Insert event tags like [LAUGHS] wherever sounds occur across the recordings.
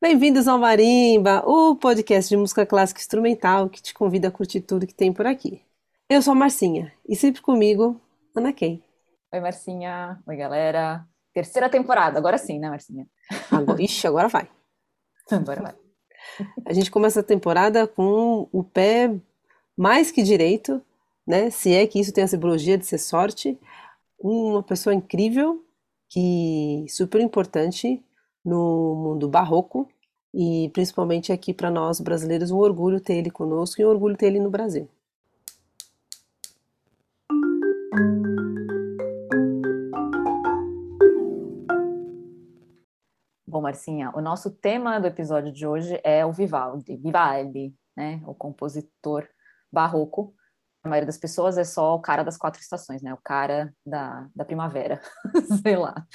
Bem-vindos ao Marimba, o podcast de música clássica instrumental que te convida a curtir tudo que tem por aqui. Eu sou a Marcinha e sempre comigo, Ana Kay. Oi, Marcinha. Oi, galera. Terceira temporada, agora sim, né, Marcinha? Agora, ixi, agora vai. [LAUGHS] Agora vai. A gente começa a temporada com o pé mais que direito, né? Se é que isso tem a simbologia de ser sorte. Uma pessoa incrível, que super importante no mundo barroco e principalmente aqui para nós brasileiros, um orgulho ter ele conosco e um orgulho ter ele no Brasil. Bom, Marcinha, o nosso tema do episódio de hoje é o Vivaldi, Vivaldi, né, o compositor barroco. A maioria das pessoas é só o cara das quatro estações, né, o cara da, da primavera, [LAUGHS] sei lá.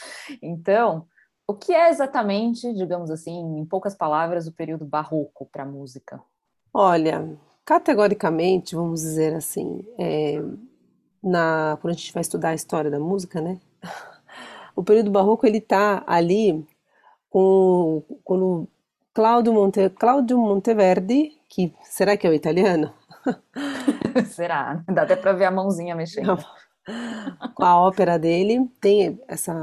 Então, o que é exatamente, digamos assim, em poucas palavras, o período barroco para a música? Olha, categoricamente, vamos dizer assim, é, na, quando a gente vai estudar a história da música, né? [LAUGHS] O período barroco ele está ali com quando Claudio, Monte, Claudio Monteverdi, que será que é o italiano? [LAUGHS] [LAUGHS] será? Dá até para ver a mãozinha mexendo. Com a ópera dele tem essa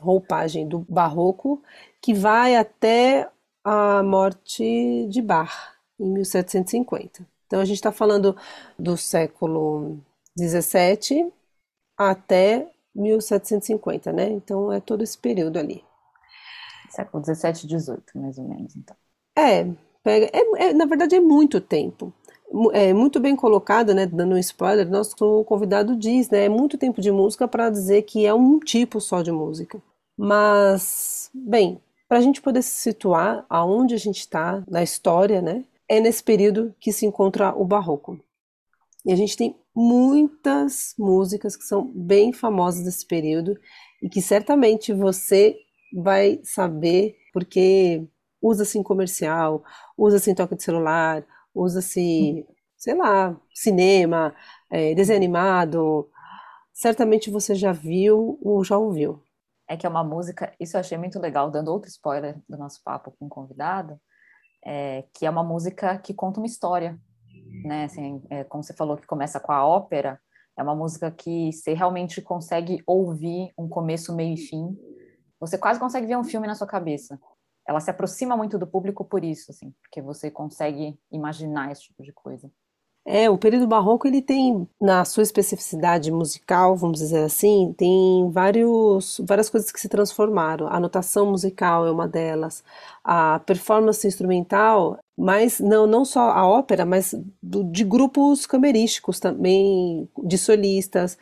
roupagem do barroco que vai até a morte de Bach em 1750. Então a gente está falando do século 17 até 1750, né? Então é todo esse período ali. Século 17 e 18, mais ou menos, então. É, pega, é, é, na verdade é muito tempo. É muito bem colocado, né? Dando um spoiler, nosso convidado diz, né? É muito tempo de música para dizer que é um tipo só de música. Mas, bem, para a gente poder se situar aonde a gente está na história, né? É nesse período que se encontra o barroco. E a gente tem muitas músicas que são bem famosas desse período e que certamente você vai saber porque usa-se em comercial, usa-se em toque de celular, usa-se, sei lá, cinema, é, desenho animado. Certamente você já viu ou já ouviu. É que é uma música, isso eu achei muito legal, dando outro spoiler do nosso papo com o convidado, é, que é uma música que conta uma história, né? Assim, é, como você falou que começa com a ópera, é uma música que você realmente consegue ouvir um começo, meio e fim, você quase consegue ver um filme na sua cabeça. Ela se aproxima muito do público por isso, assim, porque você consegue imaginar esse tipo de coisa. É, o período barroco ele tem, na sua especificidade musical, vamos dizer assim, tem vários, várias coisas que se transformaram. A notação musical é uma delas, a performance instrumental, mas não, não só a ópera, mas do, de grupos camerísticos também, de solistas.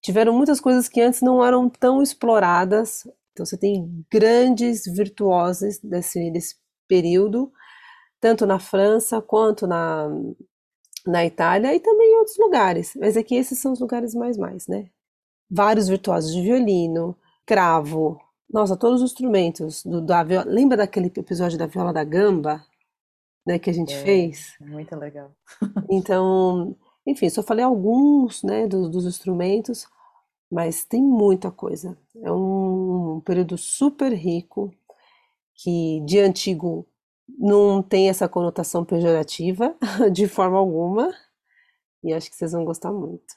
Tiveram muitas coisas que antes não eram tão exploradas então você tem grandes virtuosos desse, desse período, tanto na França quanto na, na Itália e também em outros lugares. Mas aqui esses são os lugares mais mais, né? Vários virtuosos de violino, cravo, nossa, todos os instrumentos do, da viola. Lembra daquele episódio da viola da gamba, né, que a gente é, fez? Muito legal. [LAUGHS] então, enfim, só falei alguns, né, dos, dos instrumentos, mas tem muita coisa. É um período super rico que de antigo não tem essa conotação pejorativa [LAUGHS] de forma alguma e acho que vocês vão gostar muito.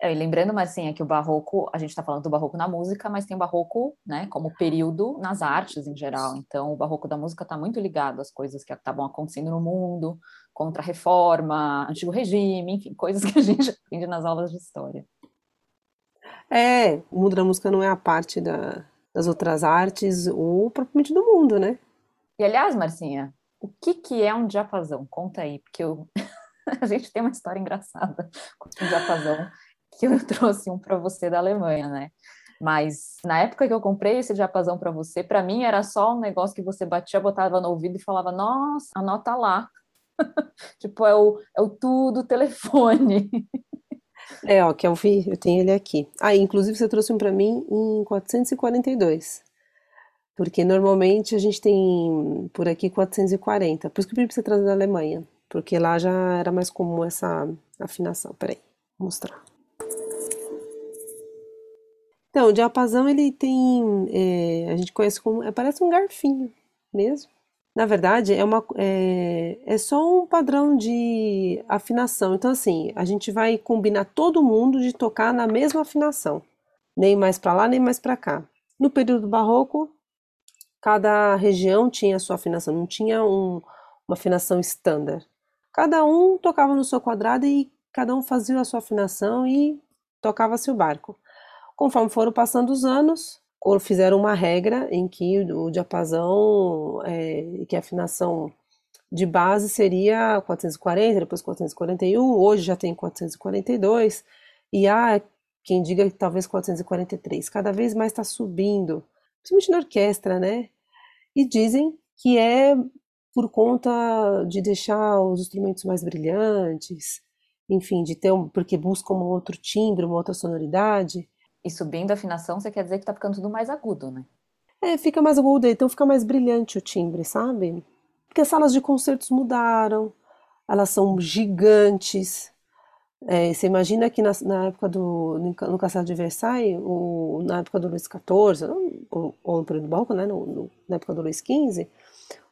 É, e lembrando, mas assim, é que o barroco, a gente está falando do barroco na música, mas tem o barroco, né, como período nas artes em geral. Então, o barroco da música está muito ligado às coisas que estavam acontecendo no mundo, contra a reforma, antigo regime, enfim, coisas que a gente [LAUGHS] aprende nas aulas de história. É, o mundo da música não é a parte da, das outras artes ou propriamente do mundo, né? E aliás, Marcinha, o que, que é um diapasão? Conta aí, porque eu... [LAUGHS] a gente tem uma história engraçada [LAUGHS] com o diapasão que eu trouxe um para você da Alemanha, né? Mas na época que eu comprei esse diapasão para você, para mim era só um negócio que você batia, botava no ouvido e falava: Nossa, anota lá. [LAUGHS] tipo, é o, é o tudo telefone. É, ó, que eu vi, eu tenho ele aqui. Ah, inclusive você trouxe um para mim em 442. Porque normalmente a gente tem por aqui 440. Por isso que eu pedi pra você trazer da Alemanha. Porque lá já era mais comum essa afinação. Peraí, vou mostrar. Então, o diapasão ele tem, é, a gente conhece como, é, parece um garfinho mesmo. Na verdade, é, uma, é, é só um padrão de afinação. Então, assim, a gente vai combinar todo mundo de tocar na mesma afinação, nem mais para lá, nem mais para cá. No período barroco, cada região tinha a sua afinação, não tinha um, uma afinação estándar. Cada um tocava no seu quadrado e cada um fazia a sua afinação e tocava-se o barco. Conforme foram passando os anos, fizeram uma regra em que o diapasão, é, que a afinação de base seria 440, depois 441, hoje já tem 442, e há quem diga que talvez 443, cada vez mais está subindo, principalmente na orquestra, né? E dizem que é por conta de deixar os instrumentos mais brilhantes, enfim, de ter um, porque busca um outro timbre, uma outra sonoridade. E subindo a afinação, você quer dizer que tá ficando tudo mais agudo, né? É, fica mais agudo, então fica mais brilhante o timbre, sabe? Porque as salas de concertos mudaram, elas são gigantes. É, você imagina que na, na época do. no Castelo de Versailles, o, na época do Luís XIV, ou, ou no período barroco, né? No, no, na época do Luís XV,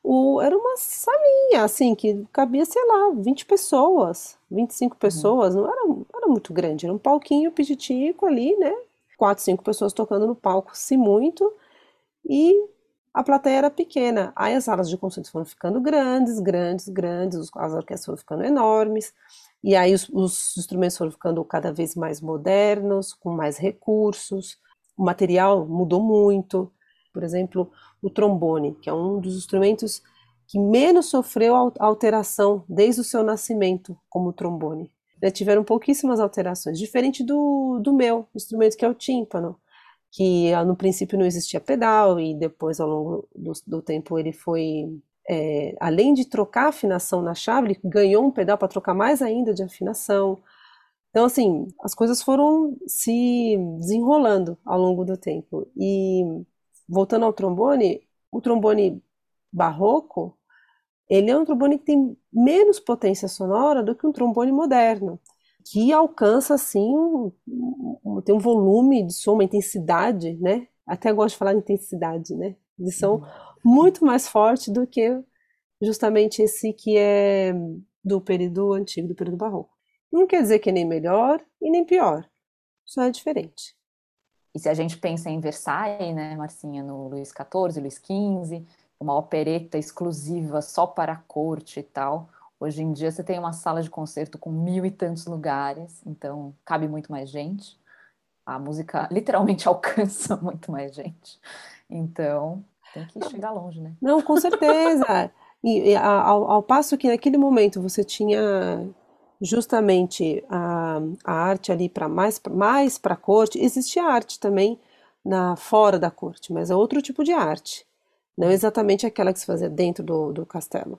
o, era uma salinha, assim, que cabia, sei lá, 20 pessoas, 25 uhum. pessoas, uhum. não era, era muito grande, era um palquinho pititico ali, né? Quatro, cinco pessoas tocando no palco, se muito, e a plateia era pequena. Aí as salas de concerto foram ficando grandes, grandes, grandes, as orquestras foram ficando enormes, e aí os, os instrumentos foram ficando cada vez mais modernos, com mais recursos, o material mudou muito. Por exemplo, o trombone, que é um dos instrumentos que menos sofreu alteração desde o seu nascimento como trombone. Já tiveram pouquíssimas alterações, diferente do, do meu instrumento, que é o tímpano, que ah, no princípio não existia pedal e depois, ao longo do, do tempo, ele foi, é, além de trocar a afinação na chave, ele ganhou um pedal para trocar mais ainda de afinação. Então, assim, as coisas foram se desenrolando ao longo do tempo. E voltando ao trombone, o trombone barroco, ele é um trombone que tem menos potência sonora do que um trombone moderno, que alcança assim um, um, tem um volume de som, uma intensidade, né? Até gosto de falar de intensidade, né? De som uhum. muito mais forte do que justamente esse que é do período antigo, do período barroco. Não quer dizer que é nem melhor e nem pior, só é diferente. E se a gente pensa em Versailles, né, Marcinha, no Luís XIV, Luís XV, uma opereta exclusiva só para a corte e tal. Hoje em dia você tem uma sala de concerto com mil e tantos lugares, então cabe muito mais gente. A música [LAUGHS] literalmente alcança [LAUGHS] muito mais gente. Então tem que chegar longe, né? Não, com certeza. E, e ao, ao passo que naquele momento você tinha justamente a, a arte ali para mais mais para a corte. Existia arte também na fora da corte, mas é outro tipo de arte, não exatamente aquela que se fazia dentro do, do castelo.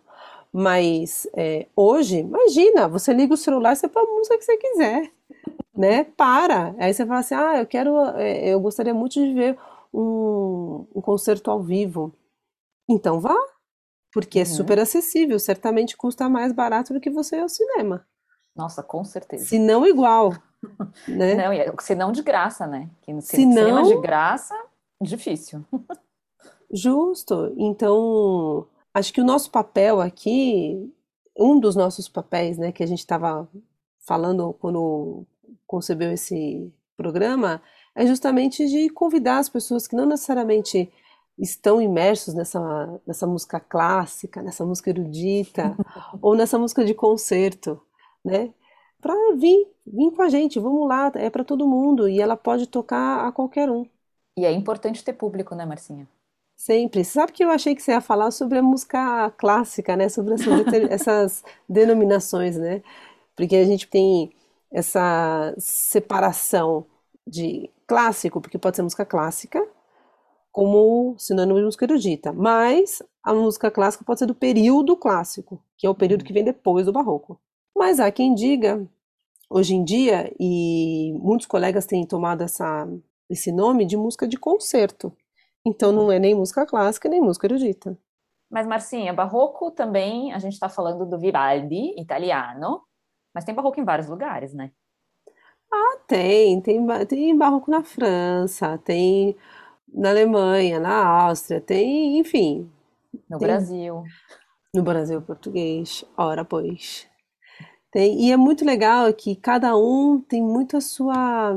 Mas é, hoje, imagina, você liga o celular, você põe a música que você quiser, [LAUGHS] né? Para. Aí você fala assim, ah, eu quero, é, eu gostaria muito de ver um, um concerto ao vivo. Então vá, porque é uhum. é super acessível, certamente custa mais barato do que você ir ao cinema. Nossa, com certeza. Se não igual. [LAUGHS] Né? Não, é, se não de graça, né? Que se cinema não... de graça, difícil. [LAUGHS] Justo. Então, acho que o nosso papel aqui, um dos nossos papéis, né, que a gente estava falando quando concebeu esse programa, é justamente de convidar as pessoas que não necessariamente estão imersos nessa, nessa música clássica, nessa música erudita, [LAUGHS] ou nessa música de concerto, né? Para vir, vir com a gente, vamos lá, é para todo mundo e ela pode tocar a qualquer um. E é importante ter público, né, Marcinha? Sempre. Sabe que eu achei que você ia falar sobre a música clássica, né? Sobre essas, [LAUGHS] essas denominações, né? Porque a gente tem essa separação de clássico, porque pode ser música clássica, como sinônimo de música erudita. Mas a música clássica pode ser do período clássico, que é o período que vem depois do barroco. Mas há quem diga, hoje em dia, e muitos colegas têm tomado essa, esse nome de música de concerto. Então não é nem música clássica, nem música erudita. Mas, Marcinha, barroco também, a gente está falando do Vivaldi, italiano, mas tem barroco em vários lugares, né? Ah, tem, tem, tem barroco na França, tem na Alemanha, na Áustria, tem, enfim, No tem Brasil. no Brasil português, ora pois. Tem, e é muito legal que cada um tem muito a sua,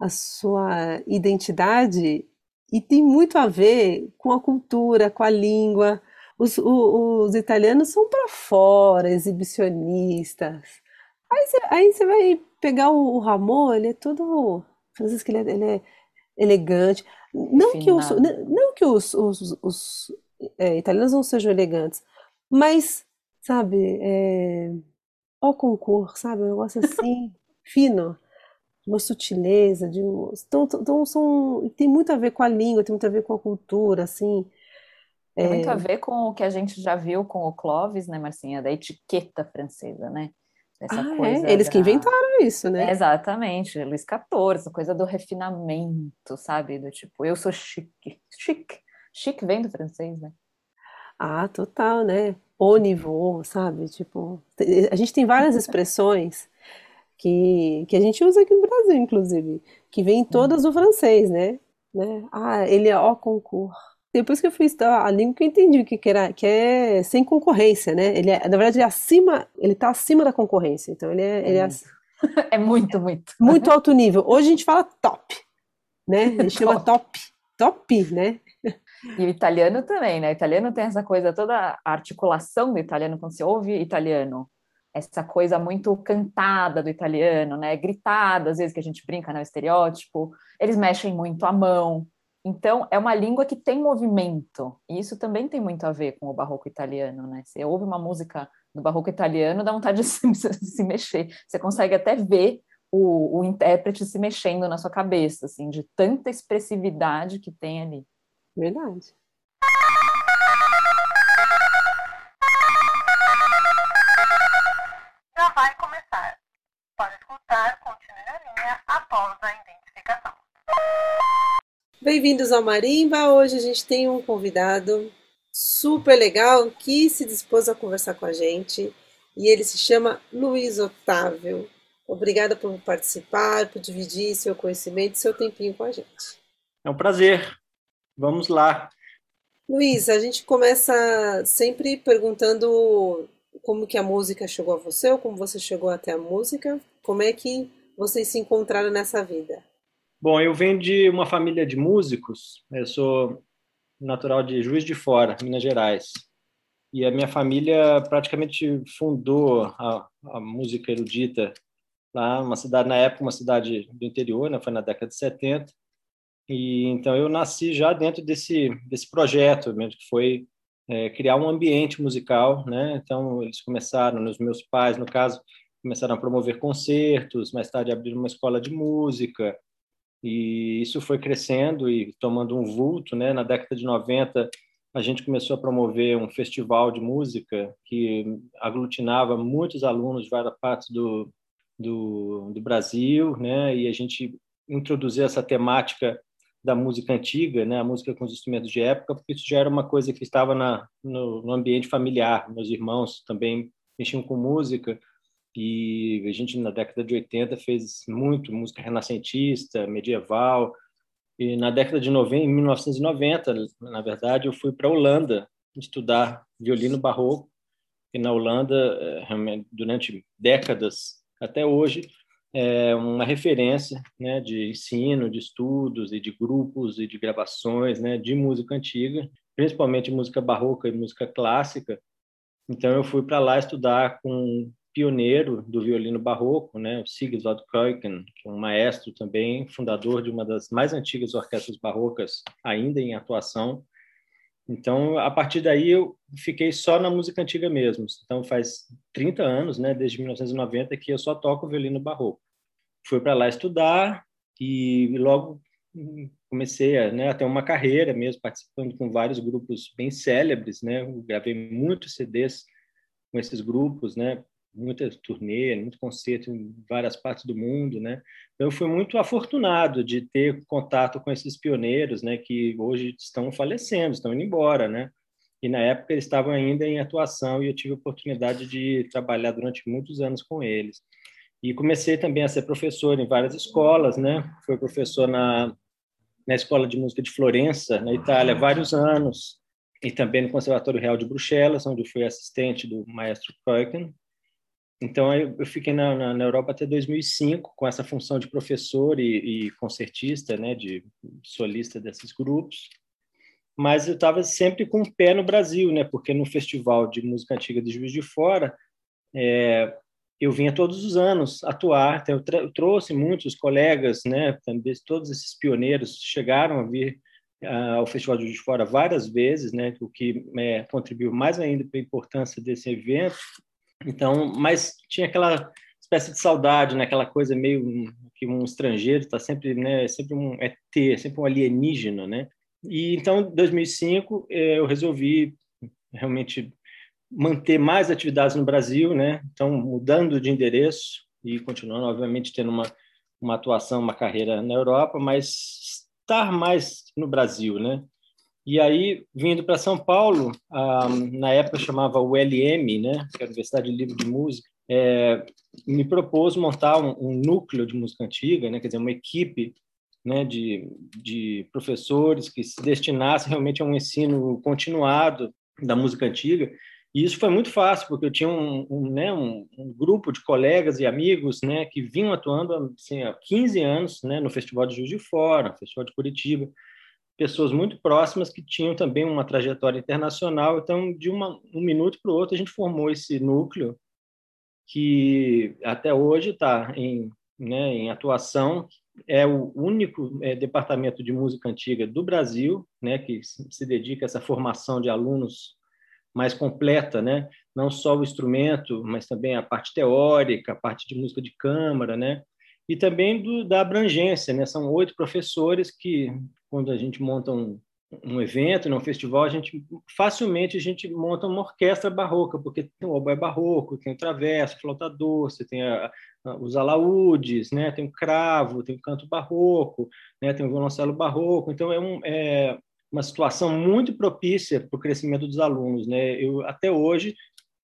a sua identidade e tem muito a ver com a cultura, com a língua. Os, o- os italianos são para fora, exibicionistas. Aí você, vai pegar o, o Ramon, ele é todo. Francisco, ele é, ele é elegante. Não que os, não que os, os, os, é, italianos não sejam elegantes, mas, sabe, é, Au concurso, sabe? Um negócio assim, [LAUGHS] fino, uma sutileza, de um. Então, então são, tem muito a ver com a língua, tem muito a ver com a cultura, assim. Tem muito a ver com o que a gente já viu com o Clovis, né, Marcinha, da etiqueta francesa, né? Essa Ah, é? Eles que da. inventaram isso, né? Exatamente, Luís XIV, coisa do refinamento, sabe? Do tipo, eu sou chique. Chique. Chique vem do francês, né? Ah, total, né? Au niveau, sabe? Tipo, a gente tem várias [LAUGHS] expressões que, que a gente usa aqui no Brasil, inclusive, que vêm Uhum. todas do francês, né? Né? Ah, ele é au concurso. Depois que eu fui estudar a língua que eu entendi o que que era, que é sem concorrência, né? Ele é, na verdade, ele é acima, ele tá acima da concorrência. Então ele é, É ele é muito. [LAUGHS] É muito, muito. muito alto [LAUGHS] nível. Hoje a gente fala top, né? [LAUGHS] A gente chama top, top, né? E o italiano também, né? O italiano tem essa coisa, toda a articulação do italiano, quando você ouve italiano, essa coisa muito cantada do italiano, né? Gritada, às vezes que a gente brinca, né? Estereótipo. Eles mexem muito a mão. Então, é uma língua que tem movimento. E isso também tem muito a ver com o barroco italiano, né? Você ouve uma música do barroco italiano, dá vontade de [LAUGHS] se, se mexer. Você consegue até ver o, o intérprete se mexendo na sua cabeça, assim, de tanta expressividade que tem ali. Verdade. Bem-vindos ao Marimba. Hoje a gente tem um convidado super legal que se dispôs a conversar com a gente e ele se chama Luiz Otávio. Obrigada por participar, por dividir seu conhecimento, seu tempinho com a gente. É um prazer. Vamos lá. Luiz, a gente começa sempre perguntando como que a música chegou a você, ou como você chegou até a música, como é que vocês se encontraram nessa vida? Bom, eu venho de uma família de músicos. Eu sou natural de Juiz de Fora, Minas Gerais. E a minha família praticamente fundou a, a música erudita lá, uma cidade na época, uma cidade do interior, né? Foi na década de 70. E então eu nasci já dentro desse desse projeto, mesmo que foi é, criar um ambiente musical, né? Então eles começaram, os meus pais, no caso, começaram a promover concertos, mais tarde abriram uma escola de música, e isso foi crescendo e tomando um vulto, né? Na década de 90, a gente começou a promover um festival de música que aglutinava muitos alunos de várias partes do, do, do Brasil, né? E a gente introduziu essa temática da música antiga, né? A música com os instrumentos de época, porque isso já era uma coisa que estava na, no, no ambiente familiar. Meus irmãos também mexiam com música e a gente na década de 80 fez muito música renascentista, medieval. E na década de 90, em 1990, na verdade, eu fui para a Holanda estudar violino barroco. E na Holanda, durante décadas até hoje, é uma referência né, de ensino, de estudos e de grupos e de gravações né, de música antiga, principalmente música barroca e música clássica. Então eu fui para lá estudar com pioneiro do violino barroco, né, o Sigurd Keuken, que é um maestro também, fundador de uma das mais antigas orquestras barrocas ainda em atuação. Então, a partir daí, eu fiquei só na música antiga mesmo. Então, faz 30 anos, né, desde 1990, que eu só toco violino barroco. Fui para lá estudar e logo comecei a, né, a ter uma carreira mesmo, participando com vários grupos bem célebres. Né? Eu gravei muitos CDs com esses grupos, né? Muita turnê, muito concerto em várias partes do mundo, né? Então, eu fui muito afortunado de ter contato com esses pioneiros, né? Que hoje estão falecendo, estão indo embora, né? E na época eles estavam ainda em atuação e eu tive a oportunidade de trabalhar durante muitos anos com eles. E comecei também a ser professor em várias escolas, né? Fui professor na, na Escola de Música de Florença, na Itália, vários anos, e também no Conservatório Real de Bruxelas, onde fui assistente do maestro Keuken. Então, eu fiquei na, na, na, Europa até 2005, com essa função de professor e, e concertista, né, de solista desses grupos. Mas eu estava sempre com o pé no Brasil, né, porque no Festival de Música Antiga de Juiz de Fora, é, eu vinha todos os anos atuar. Então, eu, eu trouxe muitos colegas, né, também todos esses pioneiros chegaram a vir uh, ao Festival de Juiz de Fora várias vezes, né, o que é, contribuiu mais ainda para a importância desse evento então, mas tinha aquela espécie de saudade, né? Aquela coisa meio que um estrangeiro está sempre, né? Sempre um ET, sempre um alienígena, né? E então, em 2005, eu resolvi realmente manter mais atividades no Brasil, né? Então, mudando de endereço e continuando, obviamente, tendo uma uma atuação, uma carreira na Europa, mas estar mais no Brasil, né? E aí, vindo para São Paulo, ah, na época chamava ULM, né, que é a Universidade de Livro de Música, é, me propôs montar um, um, núcleo de música antiga, né, quer dizer, uma equipe né, de, de professores que se destinasse realmente a um ensino continuado da música antiga. E isso foi muito fácil, porque eu tinha um, um, né, um, um, grupo de colegas e amigos né, que vinham atuando assim, há 15 anos né, no Festival de Juiz de Fora, no Festival de Curitiba pessoas muito próximas que tinham também uma trajetória internacional. Então, de uma, um minuto para o outro, a gente formou esse núcleo que até hoje está em, né, em atuação. É o único é, departamento de música antiga do Brasil né, que se dedica a essa formação de alunos mais completa, né? não só o instrumento, mas também a parte teórica, a parte de música de câmara, né? e também do, da abrangência. Né? São oito professores que quando a gente monta um, um evento, um festival, a gente facilmente a gente monta uma orquestra barroca, porque tem o oboé barroco, tem o traverso, flauta doce, tem a, a, os alaúdes, né? tem o cravo, tem o canto barroco, né? tem o violoncelo barroco. Então, é, um, é uma situação muito propícia para o crescimento dos alunos. Né? Eu, até hoje,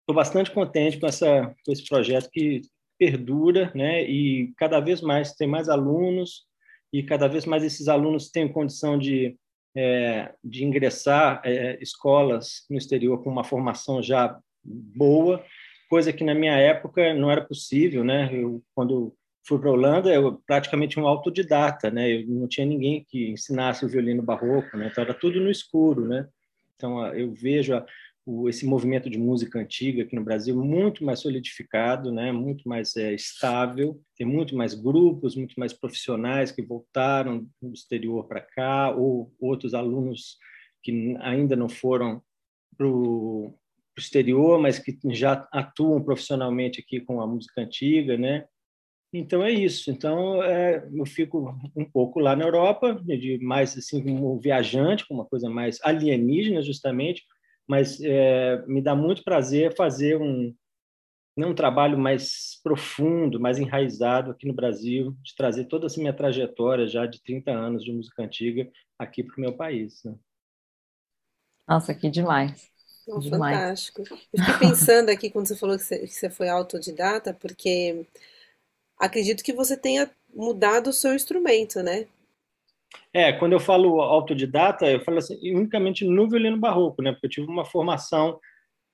estou bastante contente com, essa, com esse projeto que perdura né? e cada vez mais tem mais alunos, e cada vez mais esses alunos têm condição de, é, de ingressar é, escolas no exterior com uma formação já boa, coisa que na minha época não era possível, né? Eu, quando fui para a Holanda, eu praticamente um autodidata, né? Eu não tinha ninguém que ensinasse o violino barroco, né? Então era tudo no escuro, né? Então eu vejo a, o, esse movimento de música antiga aqui no Brasil muito mais solidificado, né? muito mais é, estável, tem muito mais grupos, muito mais profissionais que voltaram do exterior para cá, ou outros alunos que ainda não foram para o exterior, mas que já atuam profissionalmente aqui com a música antiga, né? Então é isso. Então é, eu fico um pouco lá na Europa, de mais assim como viajante, com uma coisa mais alienígena justamente, mas é, me dá muito prazer fazer um, né, um trabalho mais profundo, mais enraizado aqui no Brasil, de trazer toda essa minha trajetória já de 30 anos de música antiga aqui para o meu país. Né? Nossa, que demais. Demais. Fantástico. Eu fiquei pensando aqui quando você falou que você, que você foi autodidata, porque acredito que você tenha mudado o seu instrumento, né? É, quando eu falo autodidata, eu falo assim, unicamente no violino barroco, né? Porque eu tive uma formação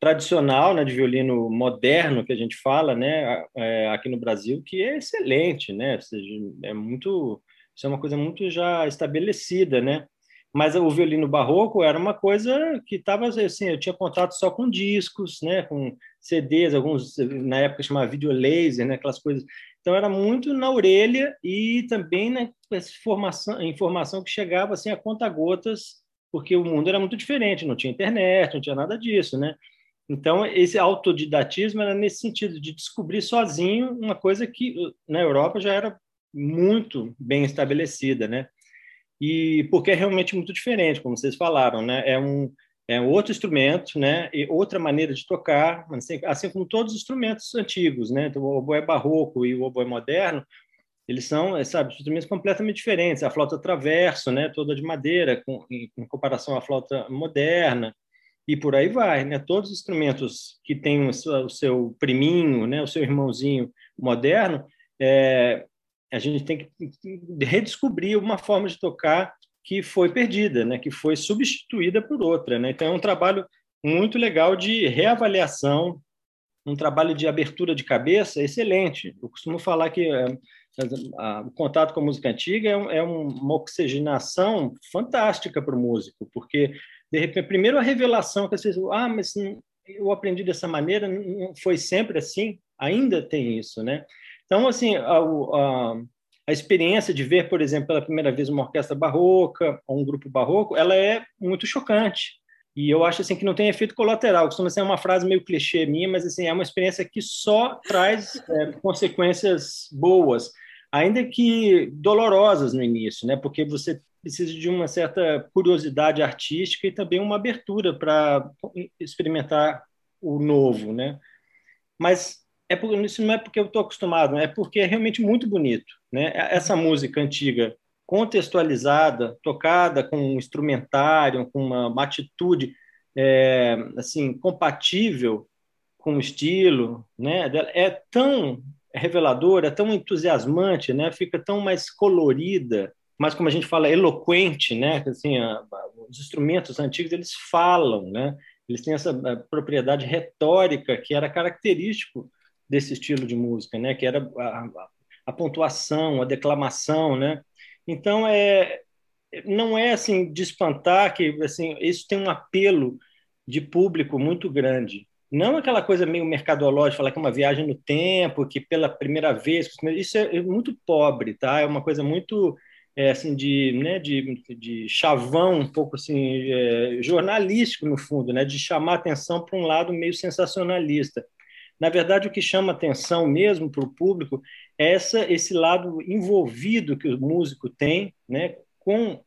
tradicional, né, de violino moderno que a gente fala, né, é, aqui no Brasil, que é excelente, né? Ou seja, é muito, isso é uma coisa muito já estabelecida, né? Mas o violino barroco era uma coisa que estava assim, eu tinha contato só com discos, né, com CDs, alguns na época chamava videolaser, né, aquelas coisas então era muito na orelha e também na informação, informação que chegava assim a conta gotas, porque o mundo era muito diferente, não tinha internet, não tinha nada disso, né? Então esse autodidatismo era nesse sentido de descobrir sozinho uma coisa que na Europa já era muito bem estabelecida, né? E porque é realmente muito diferente, como vocês falaram, né? É um é outro instrumento, né? E outra maneira de tocar, assim, assim como todos os instrumentos antigos, né? Então, o oboé barroco e o oboé moderno, eles são, sabe, instrumentos completamente diferentes. A flauta traverso, né? Toda de madeira, com, em, em comparação à flauta moderna. e por aí vai, né? Todos os instrumentos que têm o seu, o seu priminho, né? O seu irmãozinho moderno, é, a gente tem que redescobrir uma forma de tocar que foi perdida, né? Que foi substituída por outra, né? Então é um trabalho muito legal de reavaliação, um trabalho de abertura de cabeça excelente. Eu costumo falar que é, o contato com a música antiga é, é uma oxigenação fantástica para o músico, porque de repente, primeiro a revelação que pessoas, ah, mas eu aprendi dessa maneira, não foi sempre assim, ainda tem isso, né? Então, assim, a, a, a experiência de ver, por exemplo, pela primeira vez uma orquestra barroca ou um grupo barroco, ela é muito chocante. E eu acho assim que não tem efeito colateral. Costuma ser uma frase meio clichê minha, mas assim é uma experiência que só traz é, consequências boas, ainda que dolorosas no início, né? Porque você precisa de uma certa curiosidade artística e também uma abertura para experimentar o novo, né? Mas é por, isso não é porque eu estou acostumado, é porque é realmente muito bonito, né? Essa música antiga contextualizada, tocada com um instrumentário, com uma, uma atitude é, assim compatível com o estilo, né? É tão reveladora, é tão entusiasmante, né? Fica tão mais colorida, mas como a gente fala, eloquente, né? Assim, a, os instrumentos antigos eles falam, né? Eles têm essa propriedade retórica que era característico desse estilo de música, né? Que era a, a pontuação, a declamação, né? Então, é, não é assim de espantar que assim, isso tem um apelo de público muito grande. Não aquela coisa meio mercadológica, falar que é uma viagem no tempo, que pela primeira vez. Isso é muito pobre, tá? É uma coisa muito é, assim, de, né, de, de chavão, um pouco assim, é, jornalístico, no fundo, né? de chamar atenção para um lado meio sensacionalista. Na verdade, o que chama atenção mesmo para o público é essa, esse lado envolvido que o músico tem né, com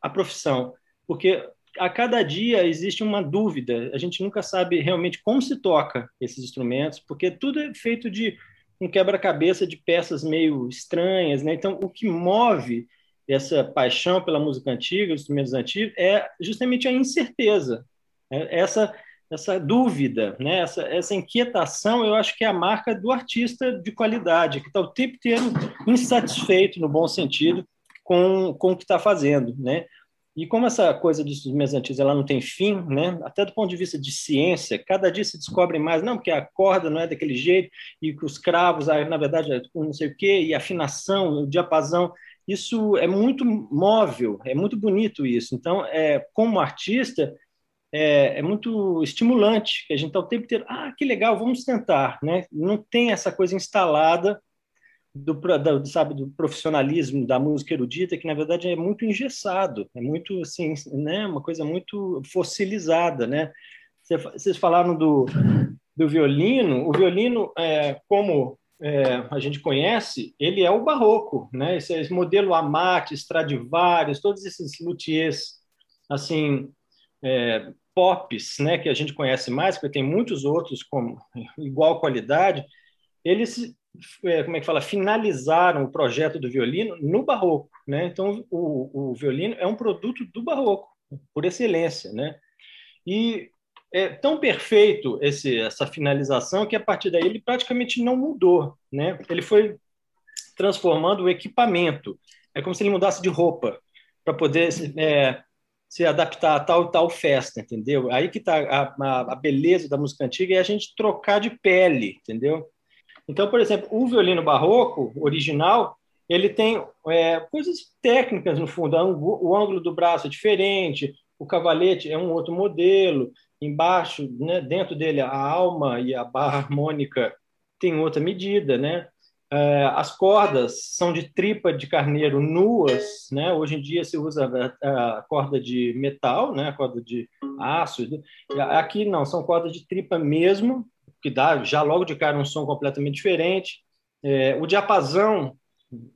a profissão. Porque a cada dia existe uma dúvida, a gente nunca sabe realmente como se toca esses instrumentos, porque tudo é feito de um quebra-cabeça de peças meio estranhas. Né? Então, o que move essa paixão pela música antiga, os instrumentos antigos, é justamente a incerteza. Né? Essa essa dúvida, né? essa, essa inquietação, eu acho que é a marca do artista de qualidade, que está o tempo inteiro insatisfeito, no bom sentido, com, com o que está fazendo. Né? E como essa coisa dos meios antigos ela não tem fim, né? até do ponto de vista de ciência, cada dia se descobre mais, não, porque a corda não é daquele jeito, e que os cravos, na verdade, não sei o quê, e a afinação, o diapasão, isso é muito móvel, é muito bonito isso. Então, é, como artista, é, é, muito estimulante, que a gente está o tempo inteiro, ah, que legal, vamos tentar, né? Não tem essa coisa instalada do, sabe, do profissionalismo da música erudita, que na verdade é muito engessado, é muito assim, né? Uma coisa muito fossilizada, né? Vocês falaram do, do violino, o violino, é, como é, a gente conhece, ele é o barroco, né? Esse, esse modelo Amati, Stradivarius, todos esses luthiers, assim, é, pops, né, que a gente conhece mais, porque tem muitos outros com igual qualidade, eles, é, como é que fala, finalizaram o projeto do violino no barroco, né? Então o, o violino é um produto do barroco por excelência, né? E é tão perfeito esse, essa finalização que a partir daí ele praticamente não mudou, né? Ele foi transformando o equipamento. É como se ele mudasse de roupa para poder é, se adaptar a tal tal festa, entendeu? Aí que está a, a, a, beleza da música antiga é a gente trocar de pele, entendeu? Então, por exemplo, o violino barroco original ele tem é, coisas técnicas no fundo, o ângulo do braço é diferente, o cavalete é um outro modelo, embaixo, né, dentro dele a alma e a barra harmônica tem outra medida, né? É, as cordas são de tripa de carneiro nuas, né? Hoje em dia se usa a, a corda de metal, né? A corda de aço. Aqui não, são cordas de tripa mesmo, que dá já logo de cara um som completamente diferente. É, o diapasão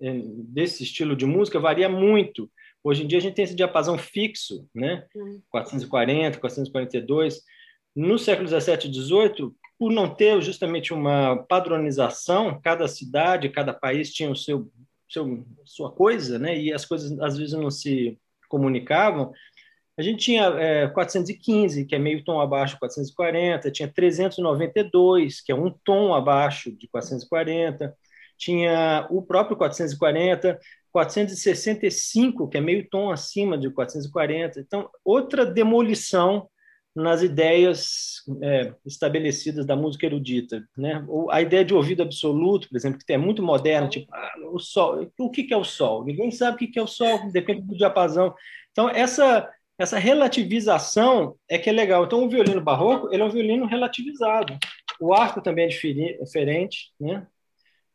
é, desse estilo de música varia muito. Hoje em dia a gente tem esse diapasão fixo, né? 440, 442. No século 17 e 18, por não ter justamente uma padronização, cada cidade, cada país tinha o seu, seu sua coisa, né? E as coisas às vezes não se comunicavam. A gente tinha é, 415, que é meio tom abaixo de 440, tinha 392, que é um tom abaixo de 440, tinha o próprio 440, 465, que é meio tom acima de 440. Então, outra demolição nas ideias é, estabelecidas da música erudita, né? A ideia de ouvido absoluto, por exemplo, que é muito moderna, tipo ah, o sol. O que é o sol? Ninguém sabe o que é o sol, depende do diapasão. Então essa essa relativização é que é legal. Então o violino barroco ele é um violino relativizado. O arco também é diferente, né?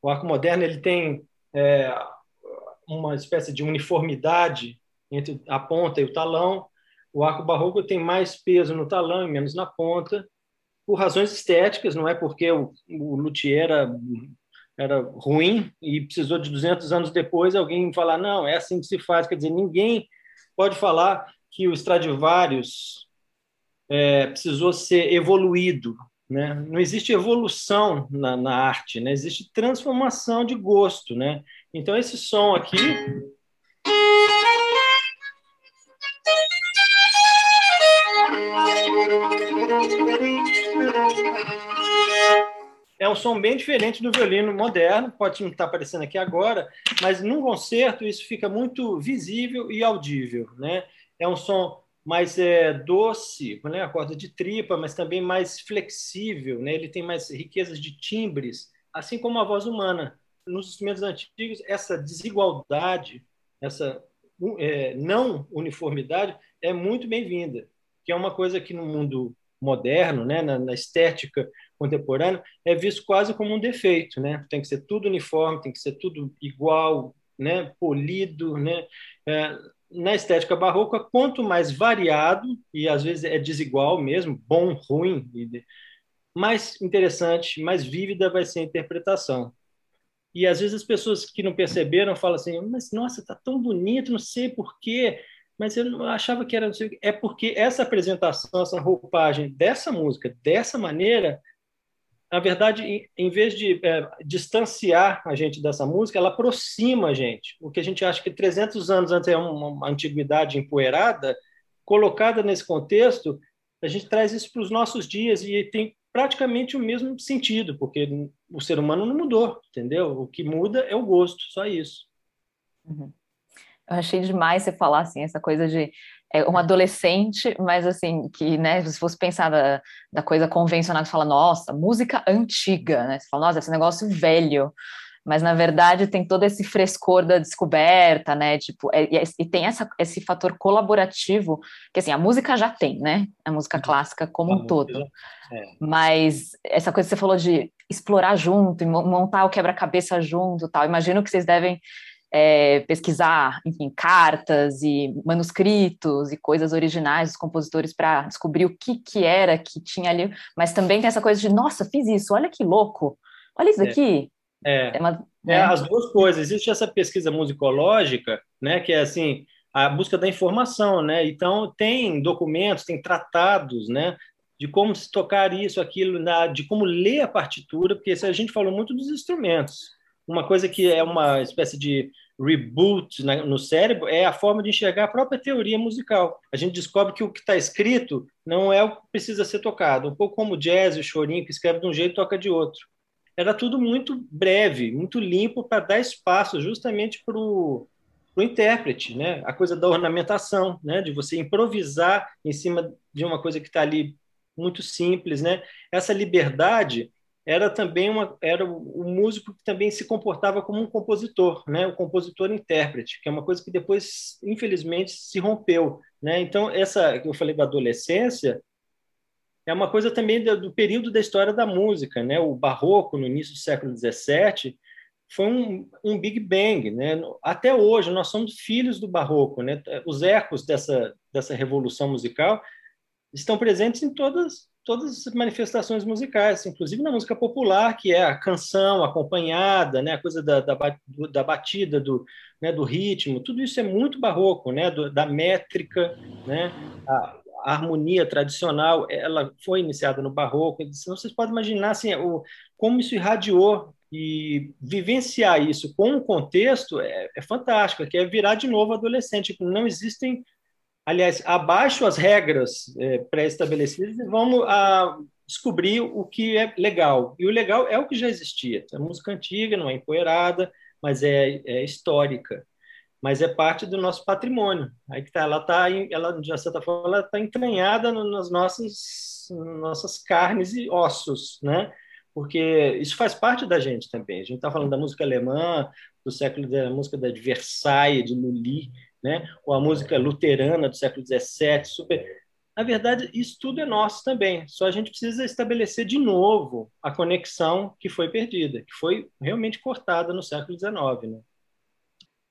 O arco moderno ele tem é, uma espécie de uniformidade entre a ponta e o talão o arco barroco tem mais peso no talão e menos na ponta, por razões estéticas, não é porque o, o luthier era, era ruim e precisou de 200 anos depois alguém falar, não, é assim que se faz. Quer dizer, ninguém pode falar que o Stradivarius é, precisou ser evoluído. Né? Não existe evolução na, na arte, né? existe transformação de gosto. Né? Então, esse som aqui É um som bem diferente do violino moderno, pode não estar aparecendo aqui agora, mas num concerto isso fica muito visível e audível. Né? É um som mais é, doce, né? a corda de tripa, mas também mais flexível, né? ele tem mais riquezas de timbres, assim como a voz humana. Nos instrumentos antigos, essa desigualdade, essa é, não uniformidade é muito bem-vinda que é uma coisa que no mundo moderno, né, na, na, estética contemporânea, é visto quase como um defeito, né? Tem que ser tudo uniforme, tem que ser tudo igual, né, polido, né? É, na estética barroca, quanto mais variado e às vezes é desigual mesmo, bom, ruim, mais interessante, mais vívida vai ser a interpretação. E às vezes as pessoas que não perceberam falam assim: "Mas nossa, tá tão bonito, não sei por quê" mas eu não achava que era. É porque essa apresentação, essa roupagem dessa música, dessa maneira, na verdade, em vez de é, distanciar a gente dessa música, ela aproxima a gente. O que a gente acha que 300 anos antes é uma, uma antiguidade empoeirada, colocada nesse contexto, a gente traz isso para os nossos dias e tem praticamente o mesmo sentido, porque o ser humano não mudou, entendeu? O que muda é o gosto, só isso. Uhum. Eu achei demais você falar assim, essa coisa de é, um adolescente, mas assim, que, né, se fosse pensar da, da coisa convencional, você fala, nossa, música antiga, né? Você fala, nossa, esse negócio velho. Mas, na verdade, tem todo esse frescor da descoberta, né? Tipo, é, e, e tem essa, esse fator colaborativo, que assim, a música já tem, né? A música uhum. clássica como um todo. É. Mas essa coisa que você falou de explorar junto, montar o quebra-cabeça junto tal. Imagino que vocês devem é, pesquisar, enfim, cartas e manuscritos e coisas originais dos compositores para descobrir o que, que era que tinha ali, mas também tem essa coisa de, nossa, fiz isso, olha que louco, olha isso. É, é, é uma, é né? as duas coisas. Existe essa pesquisa musicológica, né, que é assim, a busca da informação, né? Então tem documentos, tem tratados, né, de como se tocar isso, aquilo, de como ler a partitura, porque a gente falou muito dos instrumentos, uma coisa que é uma espécie de reboot no cérebro é a forma de enxergar a própria teoria musical. A gente descobre que o que está escrito não é o que precisa ser tocado. Um pouco como o jazz, o chorinho, que escreve de um jeito e toca de outro. Era tudo muito breve, muito limpo para dar espaço justamente para o intérprete, né? A coisa da ornamentação, né? De você improvisar em cima de uma coisa que está ali muito simples, né? Essa liberdade era também uma, era o músico que também se comportava como um compositor, né? O compositor intérprete, que é uma coisa que depois, infelizmente, se rompeu, né? Então essa que eu falei da adolescência é uma coisa também do, do período da história da música, né? O barroco no início do século XVII foi um, um Big Bang, né? Até hoje nós somos filhos do barroco, né? Os ecos dessa dessa revolução musical estão presentes em todas todas as manifestações musicais, inclusive na música popular, que é a canção acompanhada, né, a coisa da, da, da batida, do, né, do ritmo, tudo isso é muito barroco, né, do, da métrica, né, a, a, harmonia tradicional, ela foi iniciada no barroco, então vocês podem imaginar assim, o, como isso irradiou e vivenciar isso com o contexto é, é fantástico, que é virar de novo adolescente, não existem aliás, abaixo as regras é, pré-estabelecidas e vamos a, descobrir o que é legal. E o legal é o que já existia. É música antiga, não é empoeirada, mas é, é histórica. Mas é parte do nosso patrimônio. Aí que tá, ela está, ela de certa forma, ela está entranhada nas nossas, nossas carnes e ossos, né? Porque isso faz parte da gente também. A gente está falando da música alemã, do século da música da de Versailles, de Lully, né? Ou a música luterana do século XVII, super na verdade, isso tudo é nosso também. Só a gente precisa estabelecer de novo a conexão que foi perdida, que foi realmente cortada no século XIX. Né?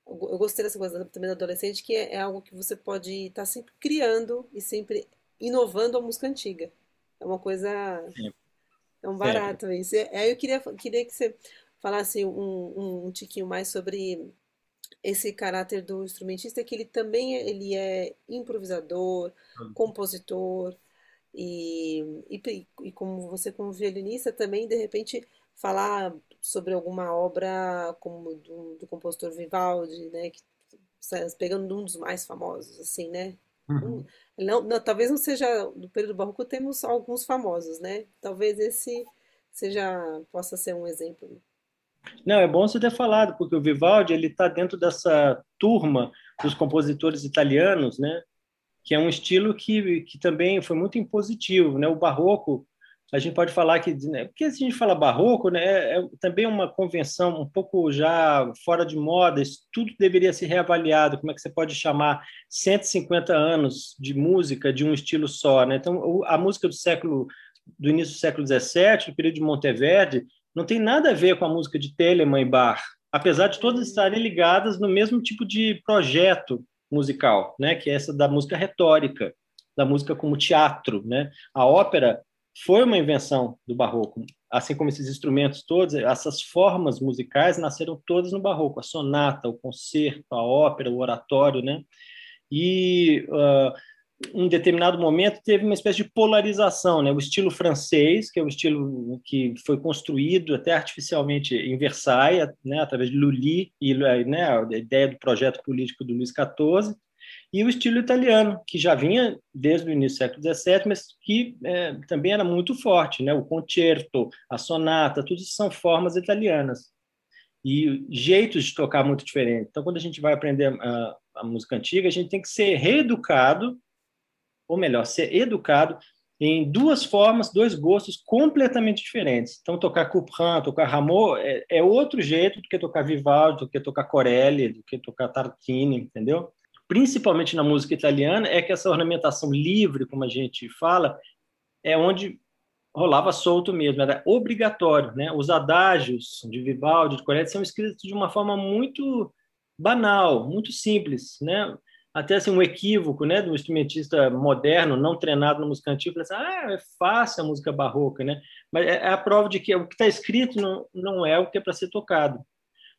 Eu gostei dessa coisa também do adolescente, que é, é algo que você pode estar tá sempre criando e sempre inovando a música antiga. É uma coisa. É um barato isso. Aí eu queria, queria que você falasse um, um, um tiquinho mais sobre esse caráter do instrumentista que ele também é, ele é improvisador, uhum. compositor e, e, e, como você como violinista também de repente falar sobre alguma obra como do, do compositor Vivaldi, né, que, pegando um dos mais famosos assim, né? Uhum. Não, não, talvez não seja do período barroco temos alguns famosos, né? Talvez esse seja possa ser um exemplo. Não, é bom você ter falado, porque o Vivaldi ele está dentro dessa turma dos compositores italianos, né? Que é um estilo que, que também foi muito impositivo, né? O barroco, a gente pode falar que, né? porque se a gente fala barroco, né? É, é também uma convenção um pouco já fora de moda. Isso tudo deveria ser reavaliado. Como é que você pode chamar 150 anos de música de um estilo só, né? Então, a música do século do início do século XVII, do período de Monteverdi, não tem nada a ver com a música de Telemann e Bach, apesar de todas estarem ligadas no mesmo tipo de projeto musical, né, que é essa da música retórica, da música como teatro, né? A ópera foi uma invenção do barroco, assim como esses instrumentos todos, essas formas musicais nasceram todas no barroco, a sonata, o concerto, a ópera, o oratório, né? E uh, em determinado momento teve uma espécie de polarização, né? O estilo francês, que é o estilo que foi construído até artificialmente em Versailles, né? Através de Lully e né? a ideia do projeto político do Luís XIV, e o estilo italiano, que já vinha desde o início do século XVII, mas que é, também era muito forte, né? O concerto, a sonata, tudo isso são formas italianas e jeitos de tocar muito diferentes. Então, quando a gente vai aprender a, a música antiga, a gente tem que ser reeducado ou melhor, ser educado em duas formas, dois gostos completamente diferentes. Então, tocar Couperin, tocar Rameau é, é, outro jeito do que tocar Vivaldi, do que tocar Corelli, do que tocar Tartini, entendeu? Principalmente na música italiana, é que essa ornamentação livre, como a gente fala, é onde rolava solto mesmo, era obrigatório. Né? Os adágios de Vivaldi, de Corelli, são escritos de uma forma muito banal, muito simples, né? Até assim, um equívoco né, do instrumentista moderno, não treinado na música antiga, assim, ah, é fácil a música barroca, né? mas é, é a prova de que o que está escrito não, não é o que é para ser tocado.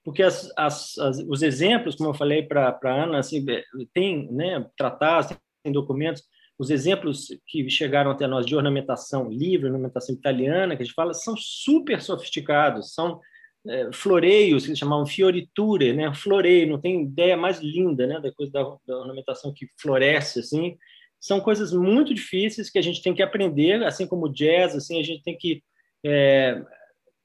Porque as, as, as, os exemplos, como eu falei para a Ana, assim, é, tem né, tratados, tem documentos, os exemplos que chegaram até nós de ornamentação livre, ornamentação italiana, que a gente fala, são super sofisticados, são é, floreios, que eles chamavam fioriture, né? Floreio, não tem ideia mais linda, né? Da coisa da, da, ornamentação que floresce, assim. São coisas muito difíceis que a gente tem que aprender, assim como jazz, assim, a gente tem que é,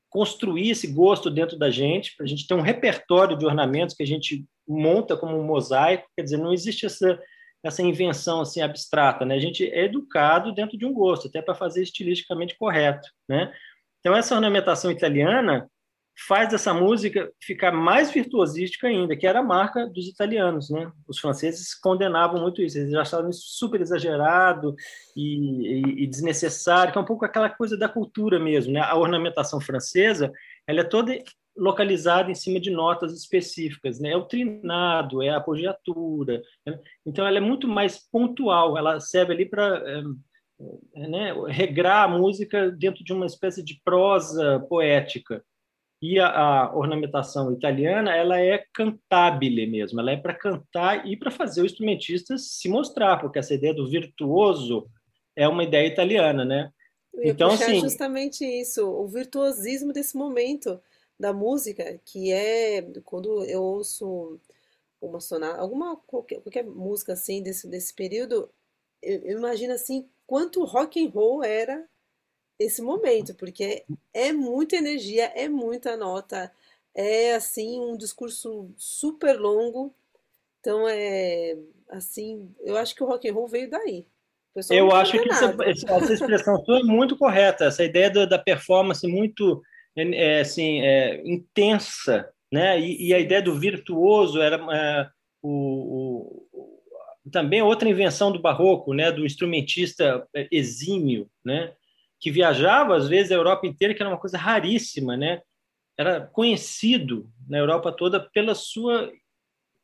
construir esse gosto dentro da gente, para a gente ter um repertório de ornamentos que a gente monta como um mosaico, quer dizer, não existe essa essa invenção assim abstrata, né? A gente é educado dentro de um gosto, até para fazer estilisticamente correto, né? Então essa ornamentação italiana, faz essa música ficar mais virtuosística ainda, que era a marca dos italianos, né? Os franceses condenavam muito isso, eles achavam isso super exagerado e, e, e, desnecessário, que é um pouco aquela coisa da cultura mesmo, né? A ornamentação francesa, ela é toda localizada em cima de notas específicas, né? É o trinado, é a apogiatura, né? então ela é muito mais pontual, ela serve ali para é, é, né, regrar a música dentro de uma espécie de prosa poética e a, a, ornamentação italiana ela é cantabile mesmo, ela é para cantar e para fazer o instrumentista se mostrar, porque essa ideia do virtuoso é uma ideia italiana, né? então assim justamente isso, o virtuosismo desse momento da música, que é quando eu ouço uma sonata, alguma qualquer, qualquer música assim desse, desse período, eu, eu imagino assim quanto rock and roll era esse momento, porque é muita energia, é muita nota, é assim um discurso super longo. Então é assim, eu acho que o rock and roll veio daí. Eu acho que essa, essa, expressão sua é muito correta, essa ideia da, da performance muito é, assim, é, intensa, né? E, e, a ideia do virtuoso era é, o, o, também outra invenção do barroco, né? Do instrumentista exímio, né? Que viajava às vezes a Europa inteira, que era uma coisa raríssima, né? Era conhecido na Europa toda pela sua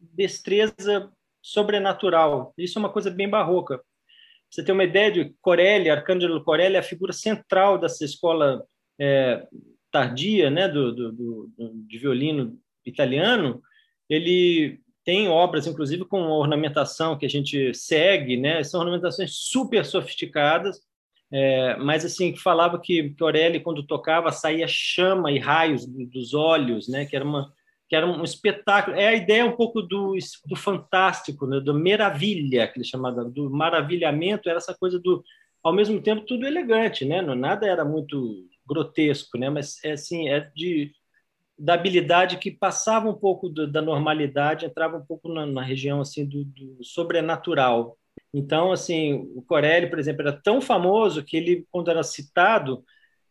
destreza sobrenatural. Isso é uma coisa bem barroca você tem uma ideia de Corelli, Arcângelo Corelli é a figura central dessa escola é, tardia né, do, do, do, de violino italiano. Ele tem obras, inclusive, com ornamentação que a gente segue, né? São ornamentações super sofisticadas, é, mas assim falava que Corelli quando tocava saía chama e raios dos olhos, né? Que era uma que era um espetáculo. É a ideia um pouco do, do fantástico, né? do maravilha, que ele chamava, do maravilhamento, era essa coisa do, ao mesmo tempo, tudo elegante, né? Não, nada era muito grotesco, né? Mas é assim, é de da habilidade que passava um pouco do, da normalidade, entrava um pouco na, na região assim do, do, sobrenatural. Então, assim, o Corelli, por exemplo, era tão famoso que ele, quando era citado,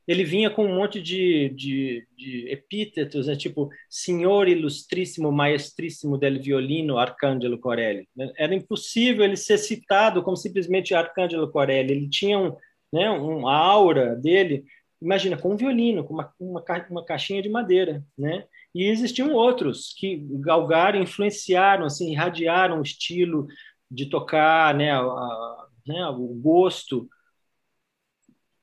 ele vinha com um monte de, de, de epítetos, né? tipo Senhor Ilustríssimo Maestríssimo del Violino Arcângelo Corelli. Né? Era impossível ele ser citado como simplesmente Arcângelo Corelli. Ele tinha um, né, uma aura dele, imagina, com um violino, com uma, uma, uma caixinha de madeira. Né? E existiam outros que galgaram, influenciaram, assim, irradiaram o estilo de tocar, né, a, né, o gosto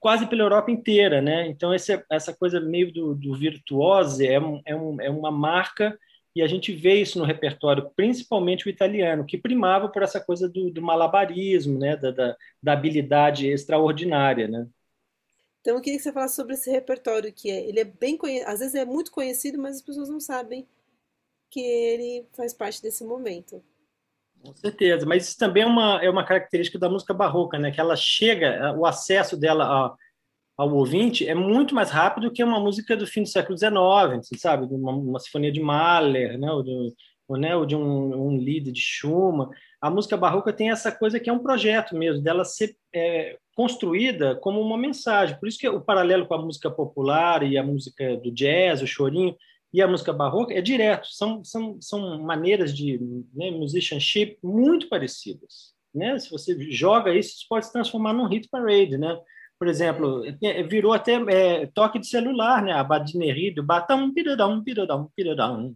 quase pela Europa inteira, né? Então esse, essa coisa meio do, do virtuose é, um, é, um, é uma marca e a gente vê isso no repertório, principalmente o italiano, que primava por essa coisa do, do malabarismo, né? Da, da, da, habilidade extraordinária, né? Então eu queria que você falasse sobre esse repertório que é, ele é bem conhecido, às vezes é muito conhecido, mas as pessoas não sabem que ele faz parte desse momento. Com certeza, mas isso também é uma, é uma característica da música barroca, né? Que ela chega, o acesso dela a, ao ouvinte é muito mais rápido que uma música do fim do século XIX, você sabe, uma, uma sinfonia de Mahler, né? Ou de, ou, né? ou de um, um lied de Schumann. A música barroca tem essa coisa que é um projeto mesmo, dela ser é, construída como uma mensagem. Por isso que o paralelo com a música popular e a música do jazz, o chorinho, e a música barroca é direto, são, são, são maneiras de né, musicianship muito parecidas. Né? Se você joga isso, isso pode se transformar num hit parade. Né? Por exemplo, é, virou até é, toque de celular, né? a badinerie do batam, piradão, piradão, piradão,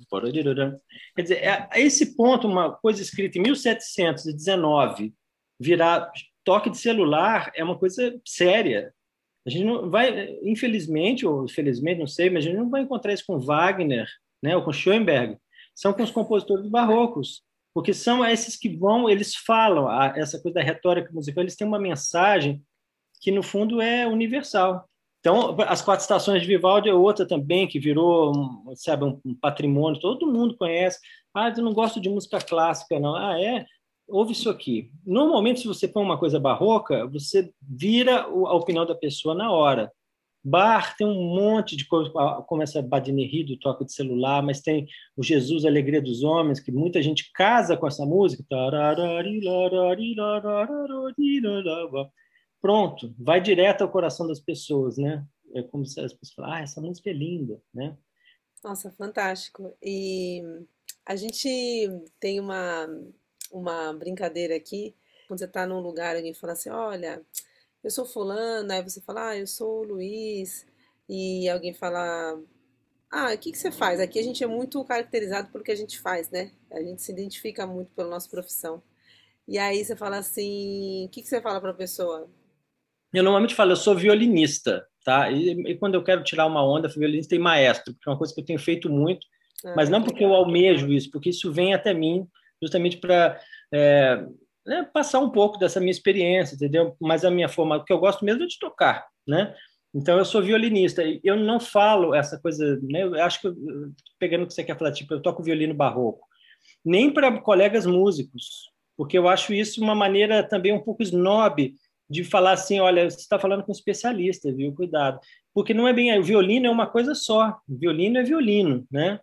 Quer dizer, é, a esse ponto, uma coisa escrita em 1719 virar toque de celular é uma coisa séria. A gente não vai, infelizmente ou felizmente, não sei, mas a gente não vai encontrar isso com Wagner, né, ou com Schoenberg. São com os compositores barrocos, porque são esses que vão, eles falam a, essa coisa da retórica musical, eles têm uma mensagem que no fundo é universal. Então, as quatro estações de Vivaldi é outra também que virou, sabe, um, um patrimônio, todo mundo conhece. Ah, eu não gosto de música clássica, não. Ah, é? Ouve isso aqui. Normalmente, se você põe uma coisa barroca, você vira a opinião da pessoa na hora. Bar tem um monte de coisa, como essa badinerie do toque de celular, mas tem o Jesus, a Alegria dos Homens, que muita gente casa com essa música. Pronto, vai direto ao coração das pessoas, né? É como se as pessoas falassem, ah, essa música é linda, né? Nossa, fantástico. E a gente tem uma uma brincadeira aqui. Quando você está num lugar, alguém fala assim: Olha, eu sou Fulano, aí você fala: Ah, eu sou o Luiz, e alguém fala: Ah, o que, que você faz? Aqui a gente é muito caracterizado pelo que a gente faz, né? A gente se identifica muito pela nossa profissão. E aí você fala assim: O que, que você fala para a pessoa? Eu normalmente falo: Eu sou violinista, tá? E, e quando eu quero tirar uma onda, violinista e maestro, porque é uma coisa que eu tenho feito muito, ah, mas não porque eu almejo isso, porque isso vem até mim justamente para é, né, passar um pouco dessa minha experiência, entendeu? Mas a minha forma, o que eu gosto mesmo é de tocar, né? Então eu sou violinista. Eu não falo essa coisa, né? Eu acho que pegando o que você quer falar, tipo, eu toco violino barroco. nem para colegas músicos, porque eu acho isso uma maneira também um pouco snob de falar assim, olha, você está falando com um especialista, viu? Cuidado. Porque não é bem, o violino é uma coisa só, violino é violino, né?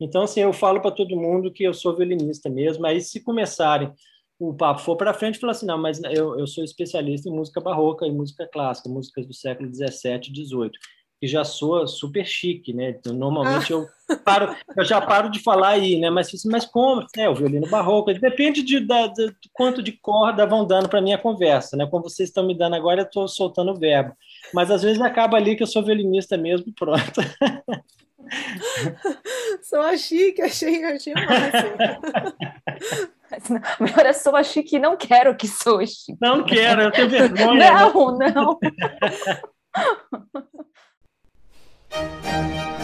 Então, assim, eu falo para todo mundo que eu sou violinista mesmo, aí se começarem o papo for para frente, fala assim, não, mas eu, eu sou especialista em música barroca e música clássica, músicas do século 17 e 18 que já soa super chique, né? Então, normalmente eu paro, eu já paro de falar aí, né? Mas, mas como? É, o violino barroco, depende de, da, de quanto de corda vão dando para minha conversa, né? Como vocês estão me dando agora, eu estou soltando o verbo. Mas às vezes acaba ali que eu sou violinista mesmo, pronto. [LAUGHS] [LAUGHS] Soa chique, achei, achei [LAUGHS] massa. Melhor é soa chique e não quero que soe chique. Não quero, eu tenho vergonha. Não, né? não. You. [LAUGHS]